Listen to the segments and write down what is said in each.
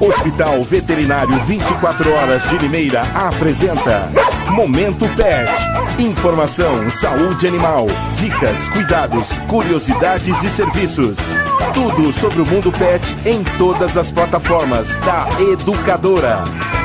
Hospital Veterinário 24 Horas de Limeira apresenta Momento Pet. Informação, saúde animal, dicas, cuidados, curiosidades e serviços. Tudo sobre o mundo pet em todas as plataformas da Educadora.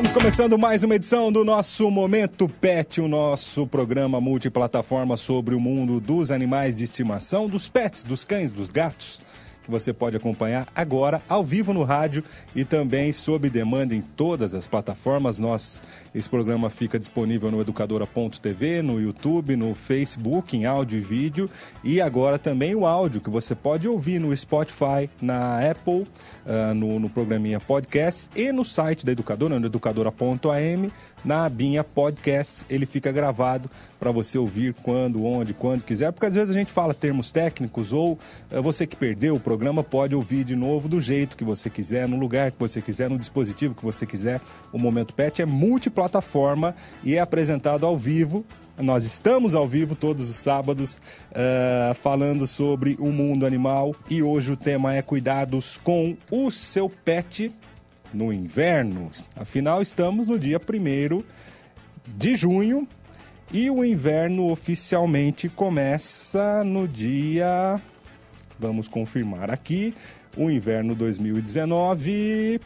Estamos começando mais uma edição do nosso Momento Pet, o nosso programa multiplataforma sobre o mundo dos animais de estimação, dos pets, dos cães, dos gatos que você pode acompanhar agora ao vivo no rádio e também sob demanda em todas as plataformas. Nós, esse programa fica disponível no educadora.tv, no YouTube, no Facebook, em áudio e vídeo e agora também o áudio que você pode ouvir no Spotify, na Apple, uh, no, no programinha podcast e no site da Educadora, no educadora.am na abinha podcast. Ele fica gravado para você ouvir quando, onde, quando quiser, porque às vezes a gente fala termos técnicos ou uh, você que perdeu o programa pode ouvir de novo do jeito que você quiser, no lugar que você quiser, no dispositivo que você quiser. O Momento Pet é multiplataforma e é apresentado ao vivo nós estamos ao vivo todos os sábados uh, falando sobre o mundo animal e hoje o tema é cuidados com o seu pet no inverno. Afinal, estamos no dia 1 de junho e o inverno oficialmente começa no dia. Vamos confirmar aqui. O inverno 2019.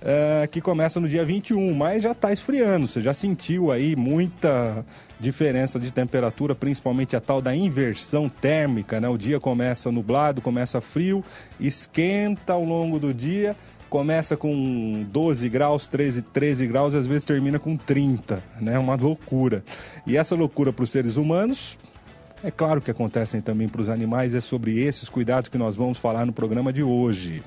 Uh, que começa no dia 21, mas já está esfriando. Você já sentiu aí muita diferença de temperatura, principalmente a tal da inversão térmica, né? O dia começa nublado, começa frio, esquenta ao longo do dia começa com 12 graus, 13, 13 graus e às vezes termina com 30, né? Uma loucura. E essa loucura para os seres humanos, é claro que acontecem também para os animais, é sobre esses cuidados que nós vamos falar no programa de hoje.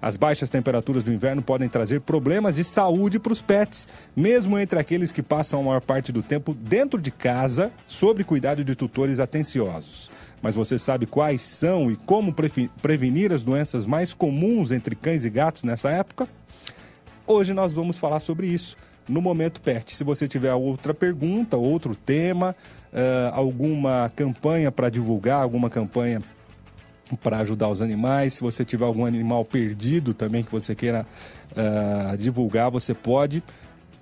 As baixas temperaturas do inverno podem trazer problemas de saúde para os pets, mesmo entre aqueles que passam a maior parte do tempo dentro de casa, sob cuidado de tutores atenciosos. Mas você sabe quais são e como prevenir as doenças mais comuns entre cães e gatos nessa época? Hoje nós vamos falar sobre isso no Momento Pet. Se você tiver outra pergunta, outro tema, uh, alguma campanha para divulgar, alguma campanha para ajudar os animais, se você tiver algum animal perdido também que você queira uh, divulgar, você pode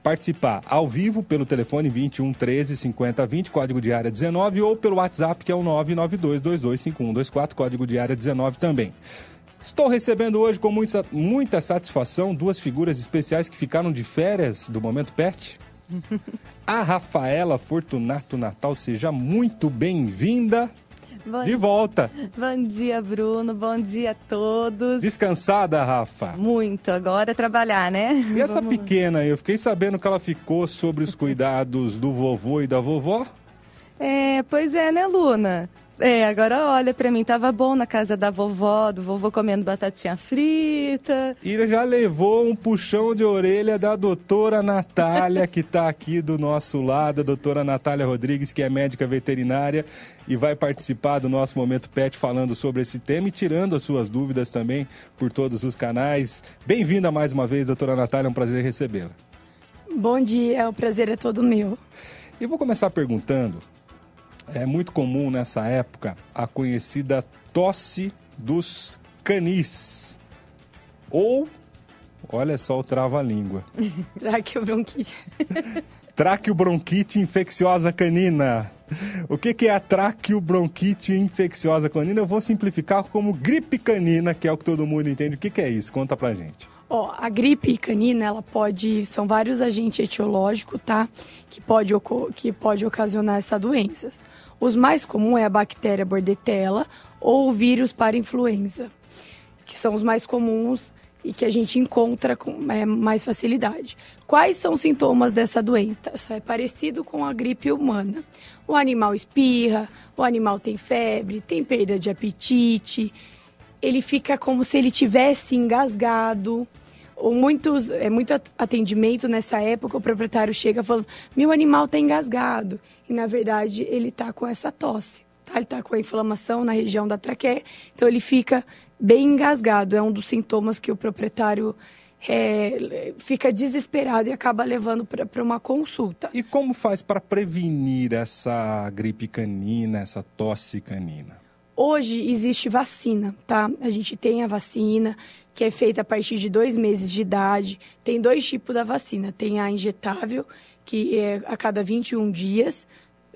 participar ao vivo pelo telefone 21 13 50 20, código de área 19, ou pelo WhatsApp que é o 992 225124, código de área 19 também. Estou recebendo hoje com muita, muita satisfação duas figuras especiais que ficaram de férias do Momento Pet. A Rafaela Fortunato Natal, seja muito bem-vinda. Bom, de volta. Bom dia, Bruno. Bom dia a todos. Descansada, Rafa? Muito. Agora é trabalhar, né? E essa Vamos... pequena, eu fiquei sabendo que ela ficou sobre os cuidados do vovô e da vovó? É, pois é, né, Luna? É, agora olha para mim, tava bom na casa da vovó, do vovô comendo batatinha frita. E já levou um puxão de orelha da doutora Natália, que está aqui do nosso lado, a doutora Natália Rodrigues, que é médica veterinária e vai participar do nosso Momento Pet falando sobre esse tema e tirando as suas dúvidas também por todos os canais. Bem-vinda mais uma vez, doutora Natália, é um prazer recebê-la. Bom dia, o prazer é todo meu. E vou começar perguntando é muito comum nessa época a conhecida tosse dos canis. Ou, olha só o trava-língua. Traqueobronquite. Traqueobronquite infecciosa canina. O que, que é a traqueobronquite infecciosa canina? Eu vou simplificar como gripe canina, que é o que todo mundo entende. O que, que é isso? Conta pra gente. Ó, a gripe canina, ela pode, são vários agentes etiológicos, tá? Que pode, que pode ocasionar essa doença. Os mais comuns é a bactéria bordetella ou o vírus para influenza, que são os mais comuns e que a gente encontra com é, mais facilidade. Quais são os sintomas dessa doença? É parecido com a gripe humana. O animal espirra, o animal tem febre, tem perda de apetite, ele fica como se ele tivesse engasgado. Muitos, é muito atendimento nessa época, o proprietário chega falando: meu animal está engasgado e na verdade ele está com essa tosse, tá? Ele está com a inflamação na região da traqueia, então ele fica bem engasgado. É um dos sintomas que o proprietário é, fica desesperado e acaba levando para uma consulta. E como faz para prevenir essa gripe canina, essa tosse canina? Hoje existe vacina, tá? A gente tem a vacina que é feita a partir de dois meses de idade. Tem dois tipos da vacina. Tem a injetável, que é a cada 21 dias.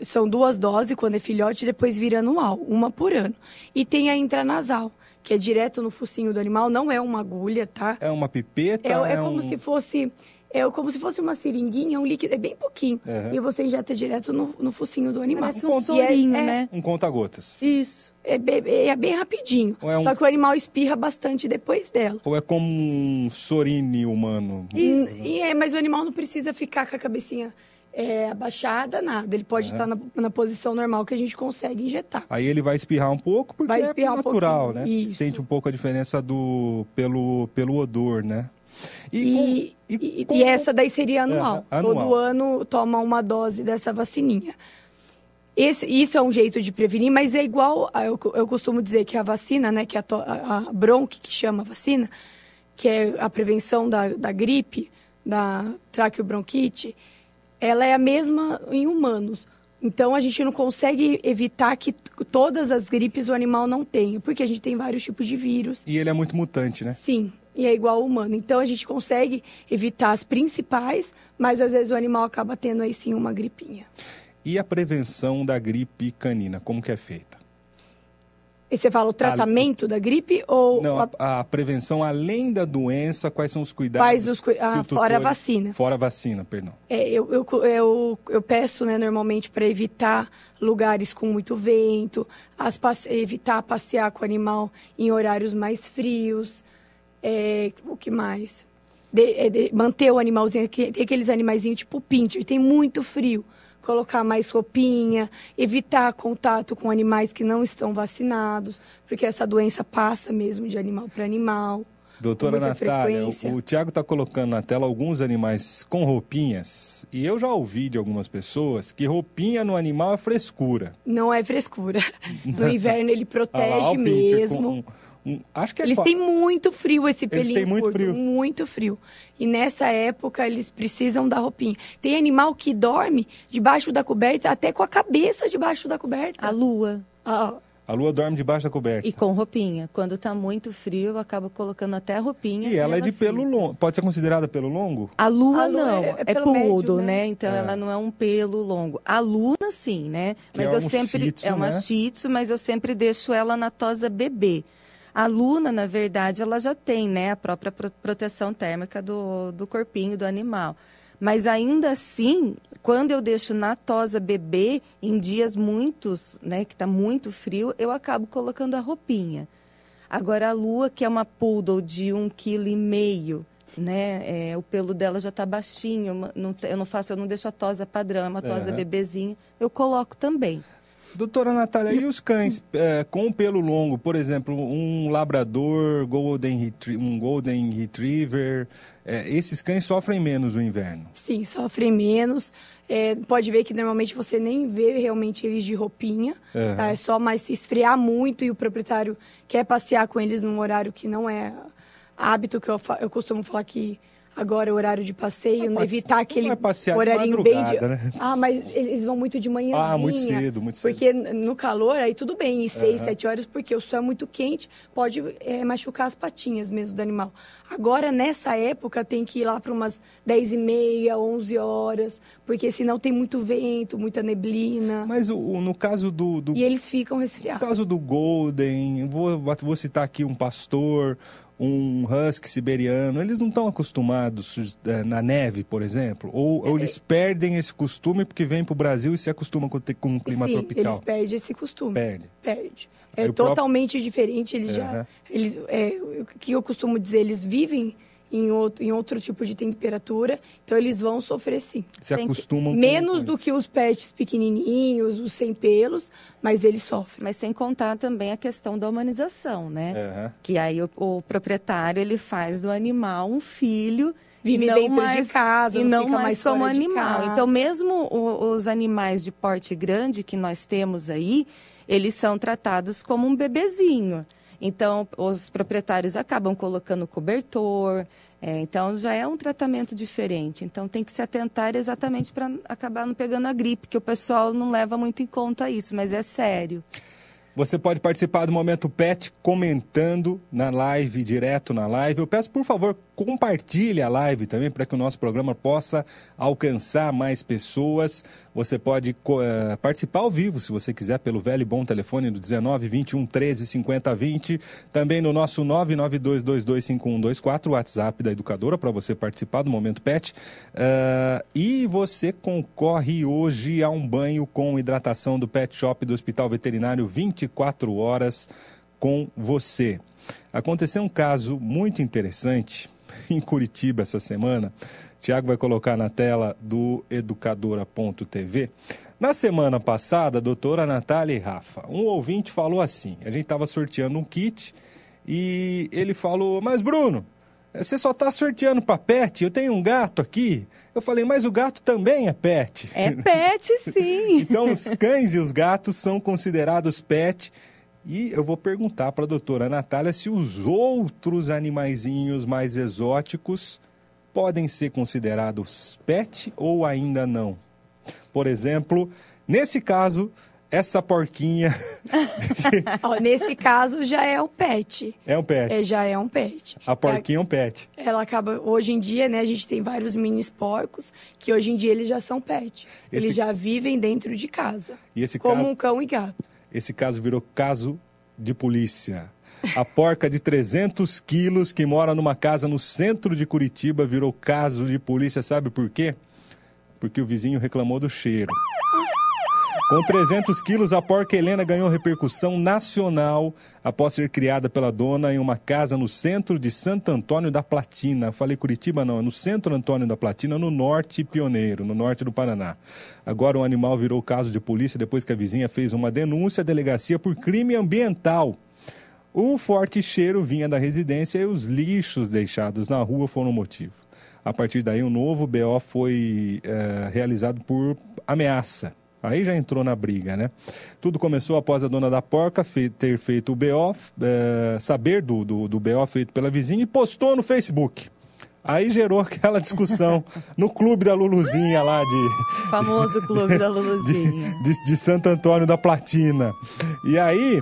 São duas doses quando é filhote, depois vira anual, uma por ano. E tem a intranasal, que é direto no focinho do animal, não é uma agulha, tá? É uma pipeta? É, é, é como um... se fosse é como se fosse uma seringuinha, um líquido, é bem pouquinho. Uhum. E você injeta direto no, no focinho do animal. Parece um sorinho, é, né? Um conta-gotas. Isso. É bem, é bem rapidinho. É um- Só que o animal espirra bastante depois dela. Ou é como um sorine humano? E, e é, mas o animal não precisa ficar com a cabecinha é, abaixada, nada. Ele pode estar na, na posição normal que a gente consegue injetar. Aí ele vai espirrar um pouco porque Vai espirrar é um natural, pouquinho, né? isso. Sente um pouco a diferença do pelo, pelo odor, né? E, com- e- com- e essa daí seria anual. É, anual. Todo ano toma uma dose dessa vacininha. Esse, isso é um jeito de prevenir, mas é igual, eu, eu costumo dizer que a vacina, né, que a, a, bronque, que chama vacina, que é a prevenção da, da gripe, da traqueobronquite, ela é a mesma em humanos. Então, a gente não consegue evitar que todas as gripes o animal não tenha, porque a gente tem vários tipos de vírus. E ele é muito mutante, né? Sim, e é igual ao humano. Então a gente consegue evitar as principais, mas às vezes o animal acaba tendo aí sim uma gripinha. E a prevenção da gripe canina, como que é feita? E você fala o tratamento da gripe ou Não, a- a, a prevenção além da doença, quais são os cuidados? Quais os que ah, o fora a tutor- vacina. Fora a vacina, perdão. é, eu, eu, eu, eu peço né, normalmente para evitar lugares com muito vento, as evitar passear com o animal em horários mais frios. É, o que mais? De- é, de- manter o animalzinho, tem aqueles animaizinhos tipo pincher, tem muito frio. Colocar mais roupinha, evitar contato com animais que não estão vacinados, porque essa doença passa mesmo de animal para animal. Doutora com Natália, o, o Tiago está colocando na tela alguns animais com roupinhas. E eu já ouvi de algumas pessoas que roupinha no animal é frescura. Não é frescura. No inverno ele Ah lá, protege pincher mesmo. com um- um- acho que é Eles têm muito frio esse pelinho têm muito curto, frio. muito frio. E nessa época eles precisam da roupinha. Tem animal que dorme debaixo da coberta, até com a cabeça debaixo da coberta. A lua. Ah, A lua dorme debaixo da coberta. E com roupinha. Quando tá muito frio, eu acabo colocando até a roupinha. E ela é de pelo fica. longo. Pode ser considerada pelo longo? A lua A lua não, é- é, é pelo médio, pudo, né? né? Então É. ela não é um pelo longo. A luna sim, né? Que Mas é eu um sempre shih tzu, é uma né? shih tzu, mas eu sempre deixo ela na tosa bebê. A luna, na verdade, ela já tem, né, a própria pro- proteção térmica do, do corpinho do animal. Mas ainda assim, quando eu deixo na tosa bebê, em dias muitos, né, que está muito frio, eu acabo colocando a roupinha. Agora a lua, que é uma poodle de um quilo e meio, né? é, o pelo dela já está baixinho. não eu não faço, eu não deixo a tosa padrão, é uma tosa Aham. bebezinha. Eu coloco também. Doutora Natália, e os cães é, com pelo longo? Por exemplo, um labrador, golden um golden retriever. é, esses cães sofrem menos no inverno. sim, sofrem menos. É, pode ver que normalmente você nem vê realmente eles de roupinha. Aham. tá? É só mais se esfriar muito e o proprietário quer passear com eles num horário que não é hábito, que eu, eu costumo falar que agora é horário de passeio, passe- evitar aquele passear de horarinho bem de... né? Ah, mas eles vão muito de manhãzinha. Ah, muito cedo, muito cedo. Porque no calor, aí tudo bem, em seis, Aham. sete horas, porque o sol é muito quente, pode é, machucar as patinhas mesmo do animal. Agora, nessa época, tem que ir lá para umas dez e meia, onze horas, porque senão tem muito vento, muita neblina, Mas o- o- no caso do, do e eles ficam No resfriados. caso do Golden, vou, vou citar aqui um pastor, um husky siberiano, eles não estão acostumados eh, na neve, por exemplo? Ou, ou eles perdem esse costume porque vêm para o Brasil e se acostumam com, com um clima Sim, tropical? eles perdem esse costume. Perde. Perde. É o próprio- totalmente diferente. Eles Aham. já. Eles, é, o que eu costumo dizer, eles vivem em outro, em outro tipo de temperatura, então eles vão sofrer sim. Se Sem- acostumam Menos com do que os pets pequenininhos, os sem pelos, mas eles sofrem. Mas sem contar também a questão da humanização, né? Aham. Que aí o, o proprietário ele faz do animal um filho Vive e não dentro de mais, casa, e não não fica mais, mais como de animal. Então mesmo o- os animais de porte grande que nós temos aí, eles são tratados como um bebezinho. Então os proprietários acabam colocando cobertor. é, então já é um tratamento diferente. Então tem que se atentar exatamente para acabar não pegando a gripe, que o pessoal não leva muito em conta isso, mas é sério. Você pode participar do Momento Pet comentando na live, direto na live. Eu peço, por favor, compartilhe a live também para que o nosso programa possa alcançar mais pessoas. Você pode uh, participar ao vivo, se você quiser, pelo velho e bom telefone do 19 21 13 50 20. Também no nosso 992225124, o WhatsApp da educadora, para você participar do Momento Pet. Uh, e você concorre hoje a um banho com hidratação do Pet Shop do Hospital Veterinário 24 horas com você. Aconteceu um caso muito interessante em Curitiba essa semana. Tiago vai colocar na tela do educadora.tv. Na semana passada, a doutora Natália e Rafa, um ouvinte falou assim: a gente estava sorteando um kit e ele falou, mas Bruno, você só está sorteando para pet? Eu tenho um gato aqui. Eu falei, mas o gato também é pet. É pet, sim. então, os cães e os gatos são considerados pet. E eu vou perguntar para a doutora Natália se os outros animaizinhos mais exóticos podem ser considerados pet ou ainda não. Por exemplo, nesse caso, essa porquinha. nesse caso já é um pet. É um pet. É, já é um pet. A porquinha é um pet. Ela acaba. Hoje em dia, né, a gente tem vários mini porcos que hoje em dia eles já são pet. Esse... Eles já vivem dentro de casa. E esse como um cão e gato. Esse caso virou caso de polícia. A porca de 300 quilos que mora numa casa no centro de Curitiba virou caso de polícia. Sabe por quê? Porque o vizinho reclamou do cheiro. Com 300 quilos, a porca Helena ganhou repercussão nacional após ser criada pela dona em uma casa no centro de Santo Antônio da Platina. Falei Curitiba, não, é no centro Antônio da Platina, no norte pioneiro, no norte do Paraná. Agora o animal virou caso de polícia depois que a vizinha fez uma denúncia à delegacia por crime ambiental. O forte cheiro vinha da residência e os lixos deixados na rua foram o motivo. A partir daí, um novo BO foi é, realizado por ameaça. Aí já entrou na briga, né? Tudo começou após a dona da porca ter feito o BO, é, saber do, do, do BO feito pela vizinha e postou no Facebook. Aí gerou aquela discussão no clube da Luluzinha lá de. Famoso clube da Luluzinha. De, de, de Santo Antônio da Platina. E aí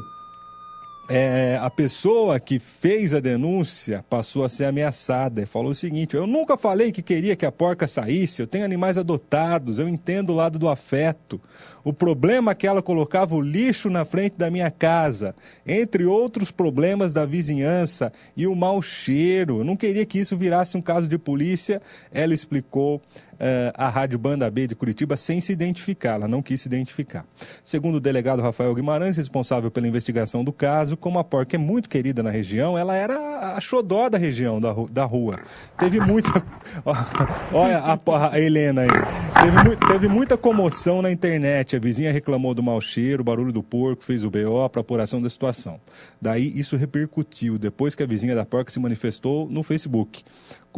é, a pessoa que fez a denúncia passou a ser ameaçada e falou o seguinte: Eu nunca falei que queria que a porca saísse, eu tenho animais adotados, eu entendo o lado do afeto. O problema é que ela colocava o lixo na frente da minha casa, entre outros problemas da vizinhança e o mau cheiro. Eu não queria que isso virasse um caso de polícia. Ela explicou uh, a Rádio Banda B de Curitiba sem se identificar, ela não quis se identificar. Segundo o delegado Rafael Guimarães, responsável pela investigação do caso, como a porca é muito querida na região, ela era a xodó da região, da, da rua. Teve muita. Olha a, a Helena aí. Teve, teve muita comoção na internet. A vizinha reclamou do mau cheiro, barulho do porco, fez o BO para apuração da situação. Daí isso repercutiu depois que a vizinha da porca se manifestou no Facebook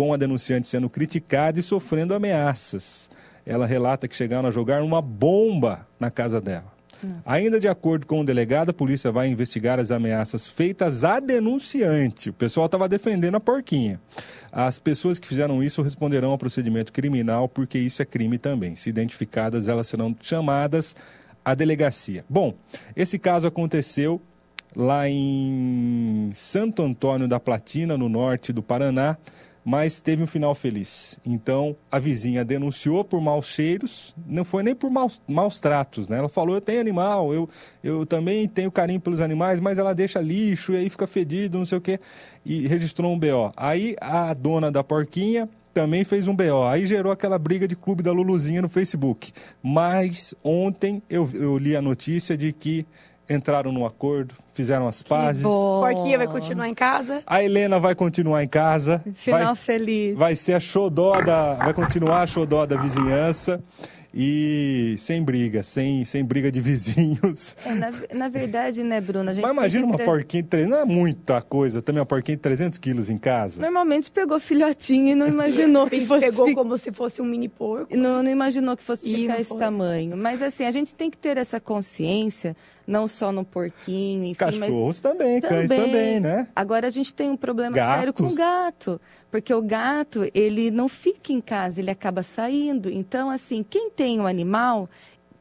com a denunciante sendo criticada e sofrendo ameaças. Ela relata que chegaram a jogar uma bomba na casa dela. Nossa. Ainda de acordo com o delegado, a polícia vai investigar as ameaças feitas à denunciante. O pessoal estava defendendo a porquinha. As pessoas que fizeram isso responderão ao procedimento criminal, porque isso é crime também. Se identificadas, elas serão chamadas à delegacia. Bom, esse caso aconteceu lá em Santo Antônio da Platina, no norte do Paraná mas teve um final feliz. Então, a vizinha denunciou por maus cheiros, não foi nem por maus, maus tratos, né? Ela falou, eu tenho animal, eu, eu também tenho carinho pelos animais, mas ela deixa lixo e aí fica fedido, não sei o quê, e registrou um BO. Aí, a dona da porquinha também fez um BO. Aí gerou aquela briga de clube da Luluzinha no Facebook. Mas ontem eu, eu li a notícia de que entraram num acordo, fizeram as pazes. Porquinha vai continuar em casa. A Helena vai continuar em casa. Final vai, feliz. Vai ser a xodó da. Vai continuar a xodó da vizinhança e sem briga, sem, sem briga de vizinhos. É, na, na, verdade, né, Bruna? A gente Mas imagina uma porquinha de 300, não é muita coisa, também uma porquinha de 300 quilos em casa. Normalmente pegou filhotinho e não imaginou que fosse... Pegou como se fosse um mini porco. Não, não imaginou que fosse e ficar esse tamanho. Mas assim, a gente tem que ter essa consciência, não só no porquinho, enfim, Cachorros mas... também, cães também, também, né? Agora a gente tem um problema Gatos. sério com o gato. Porque o gato, ele não fica em casa, ele acaba saindo. Então, assim, quem tem um animal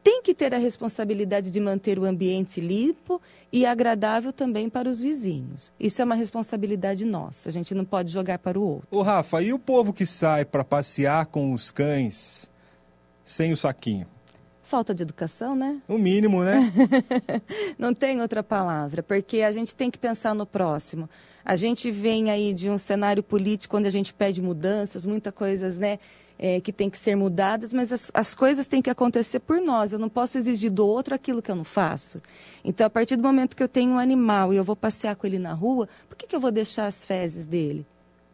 tem que ter a responsabilidade de manter o ambiente limpo e agradável também para os vizinhos. Isso é uma responsabilidade nossa, a gente não pode jogar para o outro. Ô Rafa, e o povo que sai para passear com os cães sem o saquinho? Falta de educação, né? O mínimo, né? não tem outra palavra, porque a gente tem que pensar no próximo. A gente vem aí de um cenário político onde a gente pede mudanças, muitas coisas, né? É, que tem que ser mudadas, mas as, as, coisas têm que acontecer por nós. Eu não posso exigir do outro aquilo que eu não faço. Então, a partir do momento que eu tenho um animal e eu vou passear com ele na rua, por que, que eu vou deixar as fezes dele?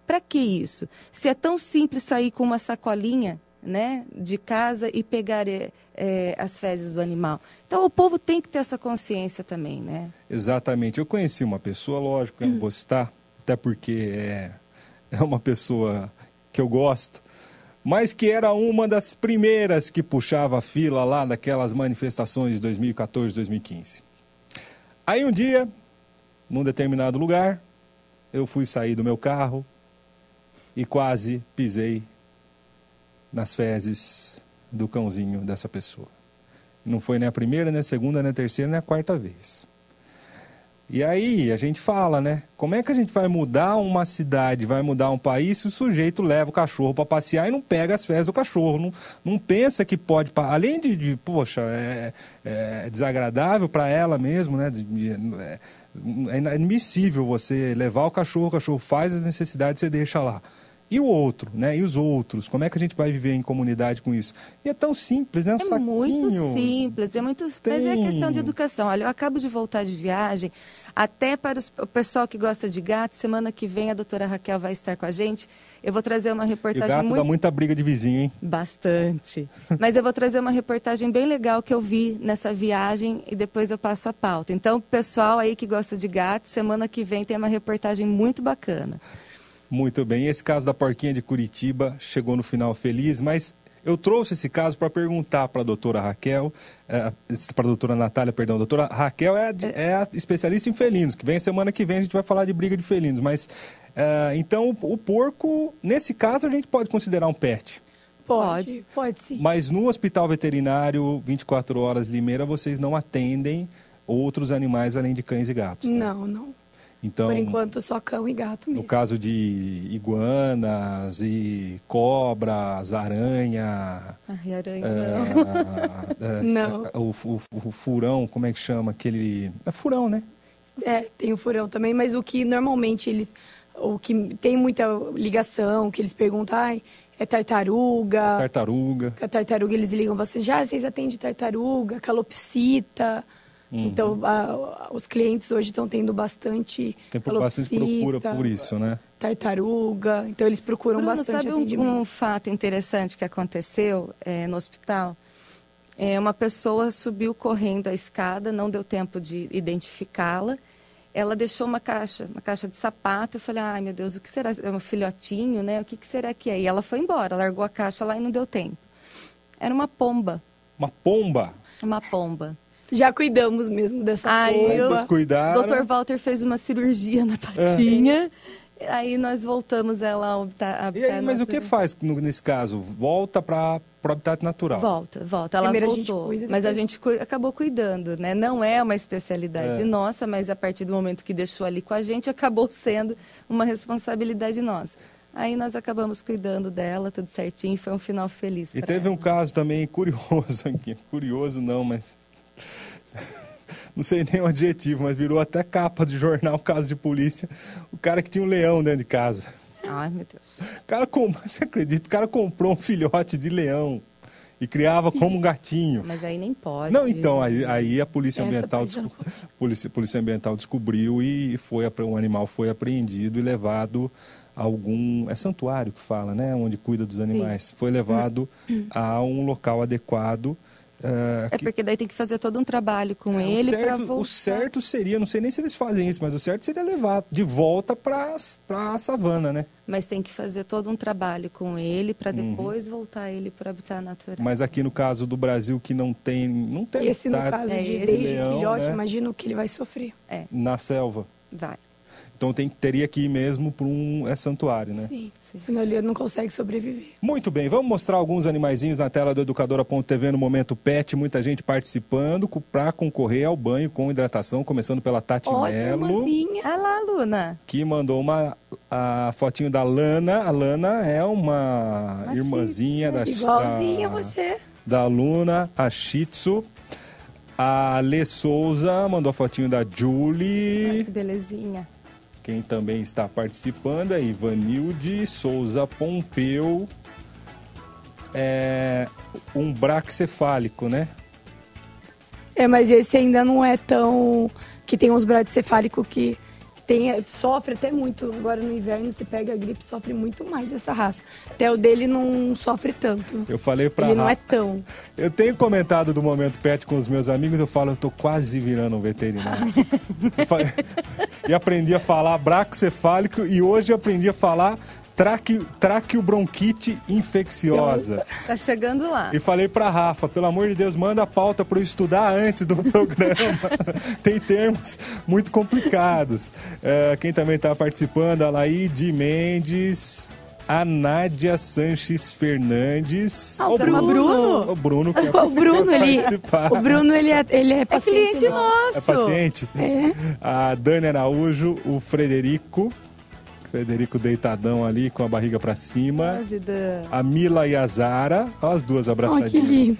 Para que isso? Se é tão simples sair com uma sacolinha né, de casa e pegar é, as fezes do animal. Então o povo tem que ter essa consciência também, né? Exatamente. Eu conheci uma pessoa, lógico, eu não vou citar, até porque é, é uma pessoa que eu gosto, mas que era uma das primeiras que puxava a fila lá daquelas manifestações de 2014, 2015. Aí um dia, num determinado lugar, eu fui sair do meu carro e quase pisei nas fezes do cãozinho dessa pessoa. Não foi nem a primeira, nem a segunda, nem a terceira, nem a quarta vez. E aí a gente fala, né? Como é que a gente vai mudar uma cidade, vai mudar um país se o sujeito leva o cachorro para passear e não pega as fezes do cachorro? Não, não pensa que pode. Além de, de poxa, é, é desagradável para ela mesmo, né? É, é inadmissível você levar o cachorro, o cachorro faz as necessidades e você deixa lá. E o outro, né? E os outros? Como é que a gente vai viver em comunidade com isso? E é tão simples, né? Um é saquinho. muito simples, é muito. Tem... Mas é questão de educação. Olha, eu acabo de voltar de viagem, até para os... o pessoal que gosta de gato, semana que vem a doutora Raquel vai estar com a gente. Eu vou trazer uma reportagem. E o gato muito... dá muita briga de vizinho, hein? Bastante. Mas eu vou trazer uma reportagem bem legal que eu vi nessa viagem e depois eu passo a pauta. Então, pessoal aí que gosta de gato, semana que vem tem uma reportagem muito bacana. Muito bem. Esse caso da porquinha de Curitiba chegou no final feliz, mas eu trouxe esse caso para perguntar para a doutora Raquel, é, para a doutora Natália, perdão, a doutora Raquel é a, é a, especialista em felinos, que vem semana que vem a gente vai falar de briga de felinos, mas é, então o, o, porco, nesse caso, a gente pode considerar um pet. Pode, pode sim. Mas no hospital veterinário 24 horas Limeira, vocês não atendem outros animais além de cães e gatos? Né? Não, não. Então, Por enquanto, só cão e gato mesmo. No caso de iguanas e cobras, aranha... Ai, aranha é, não. É, o, o, o, furão, como é que chama? Aquele... É furão, né? É, tem o furão também, mas o que normalmente eles... O que tem muita ligação, que eles perguntam... Ai, é tartaruga. Tartaruga. A tartaruga eles ligam bastante. Ah, vocês atendem tartaruga, calopsita. Uhum. Então, a, os clientes hoje estão tendo bastante Tem bastante procura por isso, né? Tartaruga. Então, eles procuram Bruno, bastante sabe atendimento. Um, um fato interessante que aconteceu é, no hospital? É, uma pessoa subiu correndo a escada, não deu tempo de identificá-la. Ela deixou uma caixa, uma caixa de sapato. Eu falei, ai meu Deus, o que será? É um filhotinho, né? O que, que será que é? E ela foi embora, largou a caixa lá e não deu tempo. Era uma pomba. Uma pomba? Uma pomba. Já cuidamos mesmo dessa Aí pomba. cuidaram. O Dr. Walter fez uma cirurgia na patinha. É. Aí nós voltamos ela a habitar. E aí, mas o que faz nesse caso? Volta para o habitat natural? Volta, volta. Ela Primeiro voltou. A cuida, mas a gente cu acabou cuidando, né? Não é uma especialidade é. nossa, mas a partir do momento que deixou ali com a gente, acabou sendo uma responsabilidade nossa. Aí nós acabamos cuidando dela, tudo certinho, foi um final feliz. E teve ela. um caso também curioso aqui. Curioso não, mas não sei nem o adjetivo, mas virou até capa de jornal, caso de polícia, o cara que tinha um leão dentro de casa. Ai, meu Deus. O cara, você acredita? O cara comprou um filhote de leão e criava como um gatinho. Mas aí nem pode. Não, então, aí, aí a polícia ambiental, polícia, polícia ambiental descobriu e foi o animal foi apreendido e levado a algum é santuário que fala, né, onde cuida dos animais. Sim. Foi levado a um local adequado Uh, é porque daí tem que fazer todo um trabalho com é, ele para voltar. O certo seria, não sei nem se eles fazem isso, mas o certo seria levar de volta para a savana, né? Mas tem que fazer todo um trabalho com ele para uhum. depois uhum. voltar ele para habitat natural. Mas aqui no caso do Brasil que não tem, não tem. Esse no caso é, de desde filhote, né? imagina o que ele vai sofrer. É. Na selva. Vai. Então tem, teria que ir mesmo para um é, santuário, né? Sim. Senão ele não consegue sobreviver. Muito bem, vamos mostrar alguns animaizinhos na tela do Educadora.tv no Momento Pet. Muita gente participando para concorrer ao banho com hidratação, começando pela Tati Ótima, Melo, irmãzinha. Olha lá, Luna. que mandou uma a fotinho da Lana. A Lana é uma Uma irmãzinha da, Igualzinha da, você. da Luna, a Shih Tzu. A Lê Souza mandou a fotinho da Julie. que belezinha. Quem também está participando é Ivanilde Souza Pompeu. É um braquicefálico, né? É, mas esse ainda não é tão. Que tem uns bracicefálicos que tem, sofre até muito. Agora no inverno, se pega a gripe, sofre muito mais essa raça. Até o dele não sofre tanto. Eu falei pra Ele não é tão. Eu tenho comentado do Momento Pet com os meus amigos, eu falo, eu tô quase virando um veterinário. E aprendi a falar braquicefálico e hoje aprendi a falar traque, traqueobronquite infecciosa. Tá chegando lá. E falei pra Rafa, pelo amor de Deus, manda a pauta para eu estudar antes do programa. Tem termos muito complicados. É, quem também está participando, a Laide Mendes, a Nádia Sanches Fernandes. Ah, Ó, o Bruno. O Bruno que O Bruno, ele, participar. o Bruno, ele é, ele é É paciente. cliente nosso. É paciente? A Dani Araújo, o Frederico. Frederico deitadão ali com a barriga para cima. A Mila e a Zara, as duas Oh, abraçadinhas. que lindo.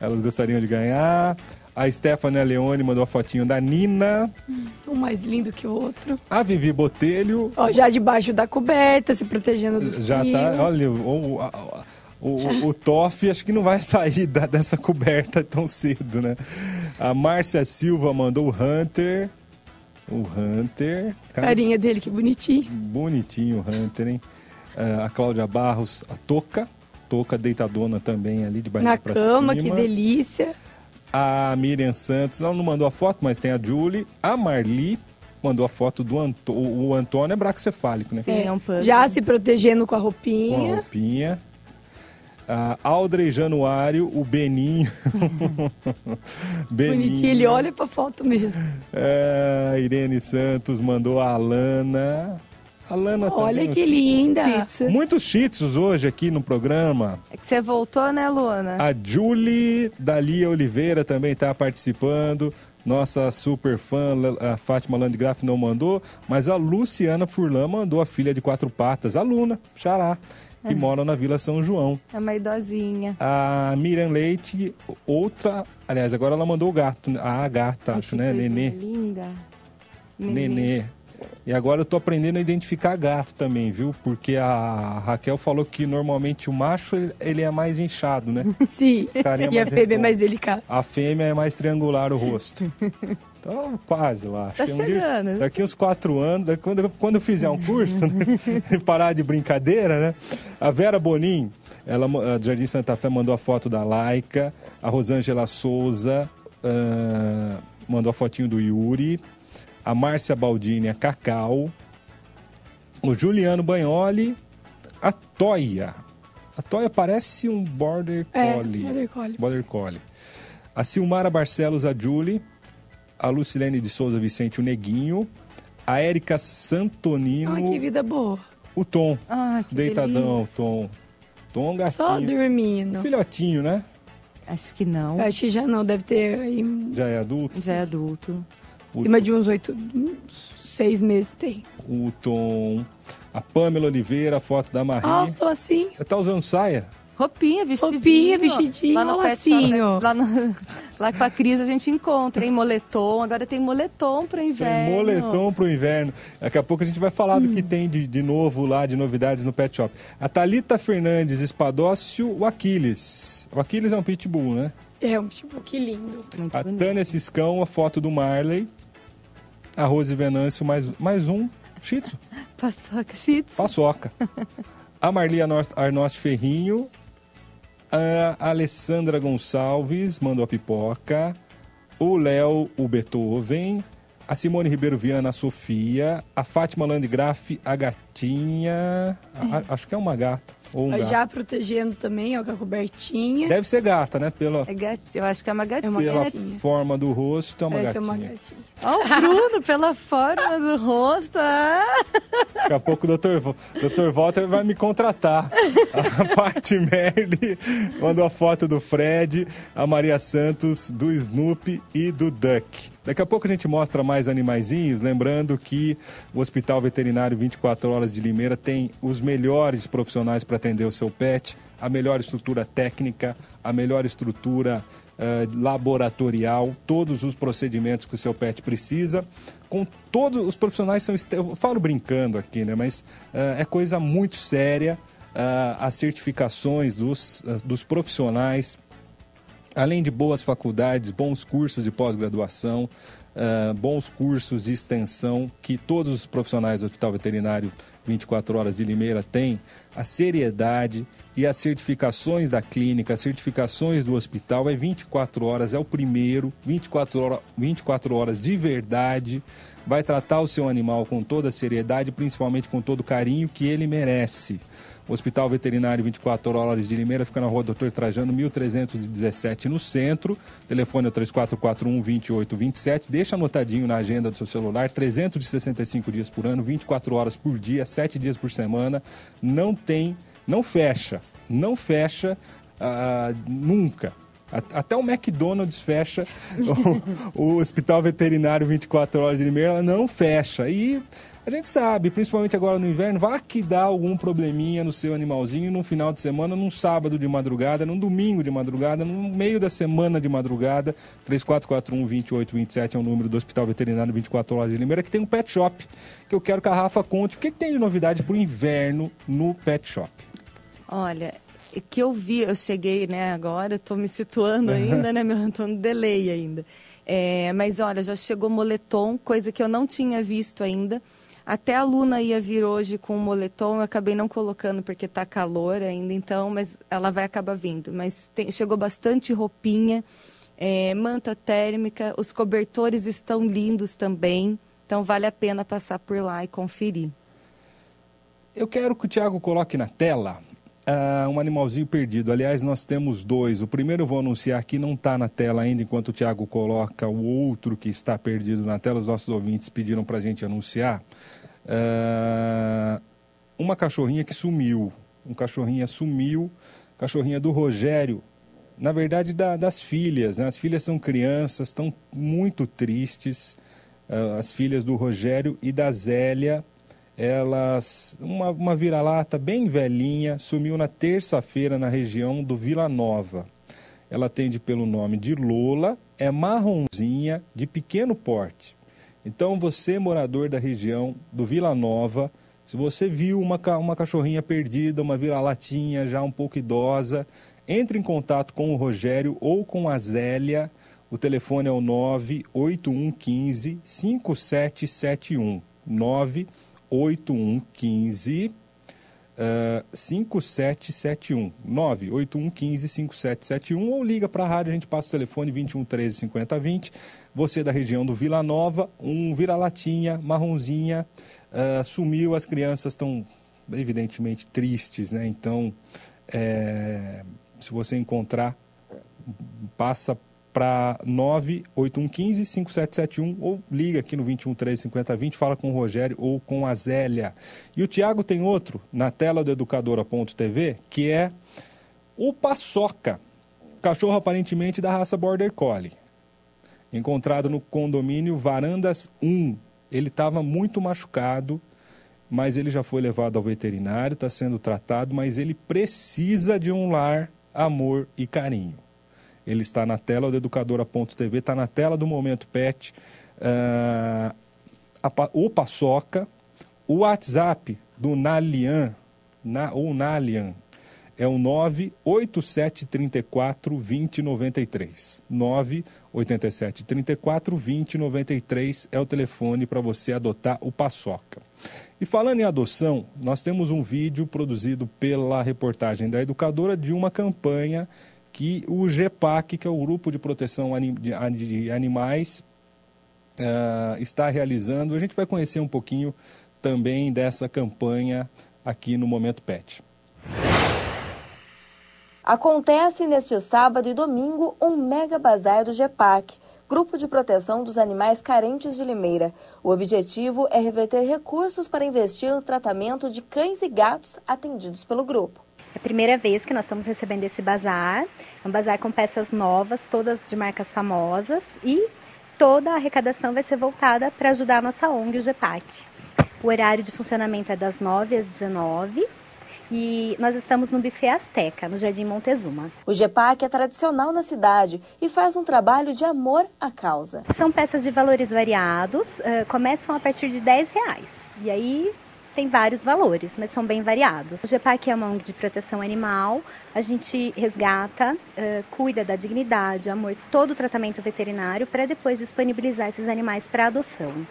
Elas gostariam de ganhar. A Stephanie Leone mandou a fotinho da Nina. Um mais lindo que o outro. A Vivi Botelho Ó, já debaixo da coberta, se protegendo do já frio. tá. Olha, o, o, o, o Toff acho que não vai sair da- dessa coberta tão cedo, né? A Márcia Silva mandou o Hunter. O Hunter. Cara, Carinha dele, que bonitinho. Bonitinho o Hunter, hein? Ah, a Cláudia Barros, a Toca. Toca deitadona também ali de barriga Na pra cama, que cima. delícia. A Miriam Santos, ela não mandou a foto, mas tem a Julie. A Marli mandou a foto do Anto o Antônio, é braquicefálico, né? Sim, é um. Já se protegendo com a Com a roupinha. A Audrey Januário, o Beninho. Bonitinho, ele olha pra foto mesmo. É, a Irene Santos mandou a Alana. A Alana Olha também. que linda. Muitos cheats hoje aqui no programa. É que você voltou, né, Luna? A Julie Dalia Oliveira também está participando. Nossa super fã, a Fátima Landgraf não mandou, mas a Luciana Furlan mandou a filha de quatro patas, a Luna, Xará, que mora na Vila São João. É uma idosinha. A Miriam Leite, outra. Aliás, agora ela mandou o gato, né? a gata, Ai, acho, né? Nenê. linda. Nenê. E agora eu tô aprendendo a identificar gato também, viu? Porque a Raquel falou que normalmente o macho ele- é mais inchado, né? Sim. E a fêmea é mais delicada. A fêmea é mais triangular o rosto. Então, quase lá. Acho Tá que um dia- chegando. daqui uns quatro anos, daqui- quando, eu- quando eu fizer um curso, né, e parar de brincadeira, né? A Vera Bonin, ela, a Jardim Santa Fé mandou a foto da Laica. A Rosângela Souza ah, mandou a fotinho do Yuri. A Márcia Baldini, a Cacau. O Juliano Banholi. A Toia. A Toia parece um Border É, Collie. Border Collie. Border Collie. A Silmara Barcelos, a Julie. A Lucilene de Souza Vicente, o Neguinho. A Érica Santonino, Ai, que vida boa. o Tom. Ai, que Deitadão, delícia. Tom. Tom gatinho. Só dormindo. Filhotinho, né? Acho que não. Eu Acho que já não, deve ter aí Já é adulto. Já é adulto. O, acima de uns oito, uns seis meses tem. o Tom. A Pamela Oliveira, a foto da Marie. Ah, o lacinho. Tá usando saia? Roupinha, vestidinho. Roupinha, vestidinho, Lá no pet lacinho. shop, né? lá, no, lá com a Cris a gente encontra, hein? Moletom. Agora tem moletom pro inverno. Tem moletom pro inverno. Daqui a pouco a gente vai falar do Hum. que tem de, de novo lá, de novidades no Pet Shop. A Thalita Fernandes Espadócio, o Aquiles. O Aquiles é um pitbull, né? É, um tipo, que lindo. Muito A bonito. Tânia Ciscão, a foto do Marley. A Rose Venâncio, mais, mais um. Shih Tzu, Paçoca shih tzu. paçoca. A Marli Arnost Ferrinho. A Alessandra Gonçalves mandou a pipoca. O Léo, o Beethoven. A Simone Ribeiro Viana, a Sofia. A Fátima Landgraf, a gatinha. a- acho que é uma gata. Ou um gato. Já protegendo também, ó, com a cobertinha. Deve ser gata, né? Pela, É gat... Eu acho que é uma gatinha. É uma pela gatinha. forma do rosto, é uma Parece gatinha. uma gatinha. Ó, o Bruno, pela forma do rosto. Ah! Daqui a pouco o Dr. Vo- Dr. Walter vai me contratar. A Paty Merli mandou a foto do Fred, a Maria Santos, do Snoopy e do Duck. Daqui a pouco a gente mostra mais animaizinhos, lembrando que o Hospital Veterinário 24 Horas de Limeira tem os melhores profissionais para atender o seu pet, a melhor estrutura técnica, a melhor estrutura eh, laboratorial, todos os procedimentos que o seu pet precisa, com todos os profissionais são, eu falo brincando aqui, né, mas eh, é coisa muito séria, eh, as certificações dos, dos profissionais, além de boas faculdades, bons cursos de pós-graduação, ah, bons cursos de extensão que todos os profissionais do Hospital Veterinário 24 Horas de Limeira têm, a seriedade e as certificações da clínica, as certificações do hospital é 24 horas, é o primeiro, 24, hora, 24 horas de verdade, vai tratar o seu animal com toda a seriedade, principalmente com todo o carinho que ele merece. Hospital Veterinário 24 Horas de Limeira fica na rua Doutor Trajano, 1317, no centro. Telefone é o 3441-2827. Deixa anotadinho na agenda do seu celular. 365 dias por ano, 24 horas por dia, 7 dias por semana. Não tem, não fecha, não fecha ah, nunca. Até o McDonald's fecha, o, o Hospital Veterinário 24 Horas de Limeira não fecha. E a gente sabe, principalmente agora no inverno, vai que dá algum probleminha no seu animalzinho num final de semana, num sábado de madrugada, num domingo de madrugada, no meio da semana de madrugada. 3441-2827 é o número do Hospital Veterinário 24 Horas de Limeira, que tem um pet shop, que eu quero que a Rafa conte. O que, que tem de novidade para o inverno no pet shop? Olha, é que eu vi, eu cheguei, né, agora, estou me situando ainda, né, meu, estou no delay ainda. É, mas olha, já chegou moletom, coisa que eu não tinha visto ainda. Até a Luna ia vir hoje com o moletom, eu acabei não colocando porque tá calor ainda, então, mas ela vai acabar vindo. Mas tem- chegou bastante roupinha, é, manta térmica, os cobertores estão lindos também, então vale a pena passar por lá e conferir. Eu quero que o Thiago coloque na tela ah, um animalzinho perdido. Aliás, nós temos dois. O primeiro eu vou anunciar aqui, não está na tela ainda, enquanto o Thiago coloca o outro que está perdido na tela. Os nossos ouvintes pediram para a gente anunciar. Ah, uma cachorrinha que sumiu. Um cachorrinha sumiu, cachorrinha do Rogério. Na verdade, da- das filhas. né? As filhas são crianças, estão muito tristes. Ah, as filhas do Rogério e da Zélia elas uma, uma vira-lata bem velhinha sumiu na terça-feira na região do Vila Nova. Ela atende pelo nome de Lola, é marronzinha, de pequeno porte. Então você, morador da região do Vila Nova, se você viu uma, uma cachorrinha perdida, uma vira-latinha já um pouco idosa, entre em contato com o Rogério ou com a Zélia. O telefone é o 98115 5771. 98115 ah, 5771 98115 5771 ou liga para a rádio, a gente passa o telefone 21 13 50 20. Você da região do Vila Nova, um vira-latinha, marronzinha, ah, sumiu, as crianças estão evidentemente tristes, né? Então, é, se você encontrar, passa para 98115 5771 ou liga aqui no 21 13 50 20, fala com o Rogério ou com a Zélia. E o Tiago tem outro na tela do educadora.tv, que é o Paçoca, cachorro aparentemente da raça Border Collie. Encontrado no condomínio Varandas 1. Ele estava muito machucado, mas ele já foi levado ao veterinário, está sendo tratado, mas ele precisa de um lar, amor e carinho. Ele está na tela do educadora.tv, está na tela do Momento Pet. Ah, a o Paçoca, o WhatsApp do Nalian, na, ou Nalian, é o 98734 2093. 98734 2093 é o telefone para você adotar o Paçoca. E falando em adoção, nós temos um vídeo produzido pela reportagem da educadora de uma campanha que o GEPAC, que é o Grupo de Proteção de Animais, ah, está realizando. A gente vai conhecer um pouquinho também dessa campanha aqui no Momento Pet. Acontece neste sábado e domingo um mega bazar do GEPAC, Grupo de Proteção dos Animais Carentes de Limeira. O objetivo é reverter recursos para investir no tratamento de cães e gatos atendidos pelo grupo. É a primeira vez que nós estamos recebendo esse bazar. É um bazar com peças novas, todas de marcas famosas e toda a arrecadação vai ser voltada para ajudar a nossa ONG, o GEPAC. O horário de funcionamento é das 9 às 19 e nós estamos no Buffet Azteca, no Jardim Montezuma. O GEPAC é tradicional na cidade e faz um trabalho de amor à causa. São peças de valores variados, uh, começam a partir de 10 reais. E aí tem vários valores, mas são bem variados. O GEPAC é uma ONG de proteção animal, a gente resgata, uh, cuida da dignidade, amor, todo o tratamento veterinário para depois disponibilizar esses animais para adoção.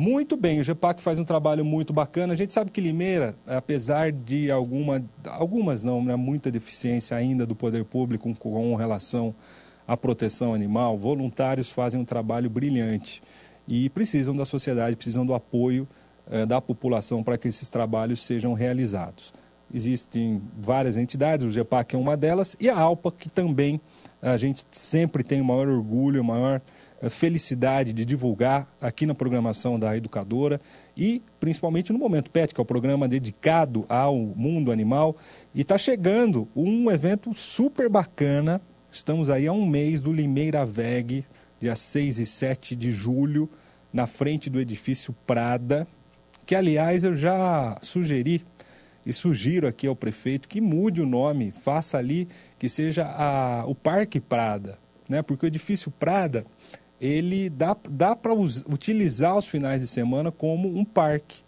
Muito bem, o GEPAC faz um trabalho muito bacana. A gente sabe que Limeira, apesar de alguma, algumas não, né, muita deficiência ainda do poder público com relação à proteção animal, voluntários fazem um trabalho brilhante e precisam da sociedade, precisam do apoio eh, da população para que esses trabalhos sejam realizados. Existem várias entidades, o GEPAC é uma delas, e a ALPA, que também a gente sempre tem o maior orgulho, o maior felicidade de divulgar aqui na programação da Educadora e principalmente no Momento Pet, que é o programa dedicado ao mundo animal. E está chegando um evento super bacana. Estamos aí há um mês do Limeira Veg, dia 6 e 7 de julho, na frente do edifício Prada, que aliás eu já sugeri e sugiro aqui ao prefeito que mude o nome, faça ali que seja a, o Parque Prada, né? Porque o edifício Prada ele dá, dá para utilizar os finais de semana como um parque.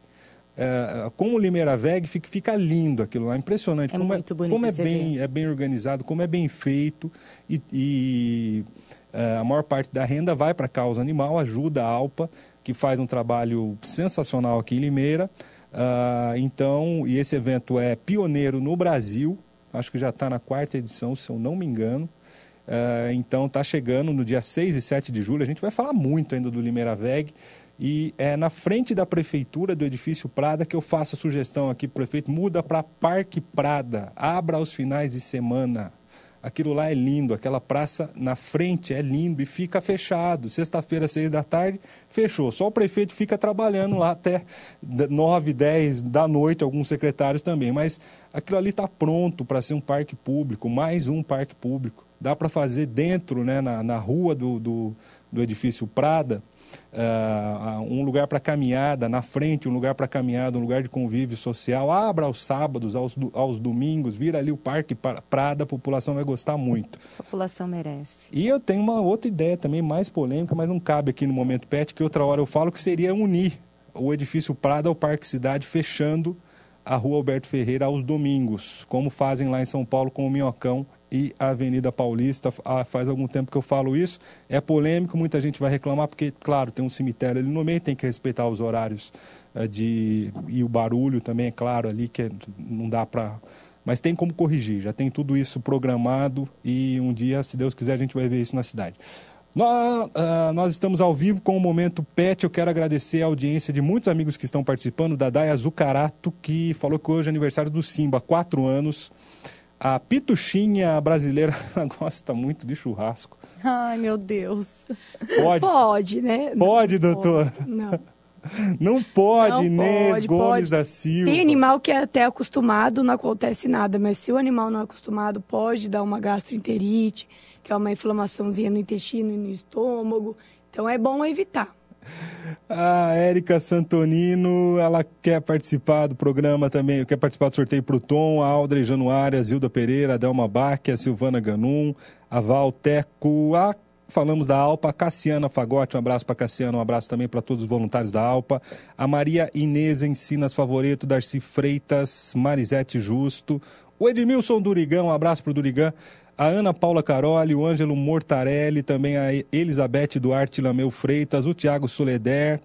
É, como o Limeira Veg fica, fica, lindo aquilo lá, impressionante. É como é, muito bonito como é bem, é bem organizado, como é bem feito e, e é, a maior parte da renda vai para a causa animal, ajuda a Alpa, que faz um trabalho sensacional aqui em Limeira. Uh, então, e esse evento é pioneiro no Brasil, acho que já está na quarta edição, se eu não me engano. Uh, então está chegando no dia 6 e 7 de julho. A gente vai falar muito ainda do Limeira Veg. E é na frente da prefeitura do edifício Prada que eu faço a sugestão aqui prefeito: muda para Parque Prada, abra aos finais de semana. Aquilo lá é lindo, aquela praça na frente é lindo e fica fechado. Sexta-feira, seis da tarde, fechou. Só o prefeito fica trabalhando lá até nove, dez da noite, alguns secretários também. Mas aquilo ali está pronto para ser um parque público, mais um parque público dá para fazer dentro, né, na, na rua do, do, do edifício Prada, uh, um lugar para caminhada, na frente um lugar para caminhada, um lugar de convívio social. Abra aos sábados, aos, aos domingos, vira ali o Parque Prada, a população vai gostar muito. A população merece. E eu tenho uma outra ideia também, mais polêmica, mas não cabe aqui no Momento Pet, que outra hora eu falo que seria unir o edifício Prada ao Parque Cidade, fechando a Rua Alberto Ferreira aos domingos, como fazem lá em São Paulo com o Minhocão e a Avenida Paulista. Ah, faz algum tempo que eu falo isso. É polêmico, muita gente vai reclamar, porque, claro, tem um cemitério ali no meio, tem que respeitar os horários uh, de. e o barulho também, é claro, ali, que é, não dá para. Mas tem como corrigir, já tem tudo isso programado e um dia, se Deus quiser, a gente vai ver isso na cidade. Nós, uh, nós, estamos ao vivo com o Momento Pet. Eu quero agradecer a audiência de muitos amigos que estão participando. Da Daya Zucarato, que falou que hoje é aniversário do Simba, quatro anos. A pituchinha brasileira gosta muito de churrasco. Ai, meu Deus. Pode? Pode, né? Pode, não, doutor? Não. Não pode, não Inês pode, Gomes pode. da Silva. Tem animal que é até acostumado, não acontece nada, mas se o animal não é acostumado, pode dar uma gastroenterite, que é uma inflamaçãozinha no intestino e no estômago. Então é bom evitar. A Érica Santonino, ela quer participar do programa também, quer participar do sorteio para o Tom, a Aldre Januária, a Zilda Pereira, a Delma Bach, a Silvana Ganum, a Val Teco, a falamos da Alpa, Cassiana Fagote, um abraço para Cassiana, um abraço também para todos os voluntários da Alpa, a Maria Inês Ensinas Favorito, Darcy Freitas, Marisete Justo, o Edmilson Durigão, um abraço para o Durigão, a Ana Paula Caroli, o Ângelo Mortarelli, também a Elizabeth Duarte Lameu Freitas, o Tiago Soleder,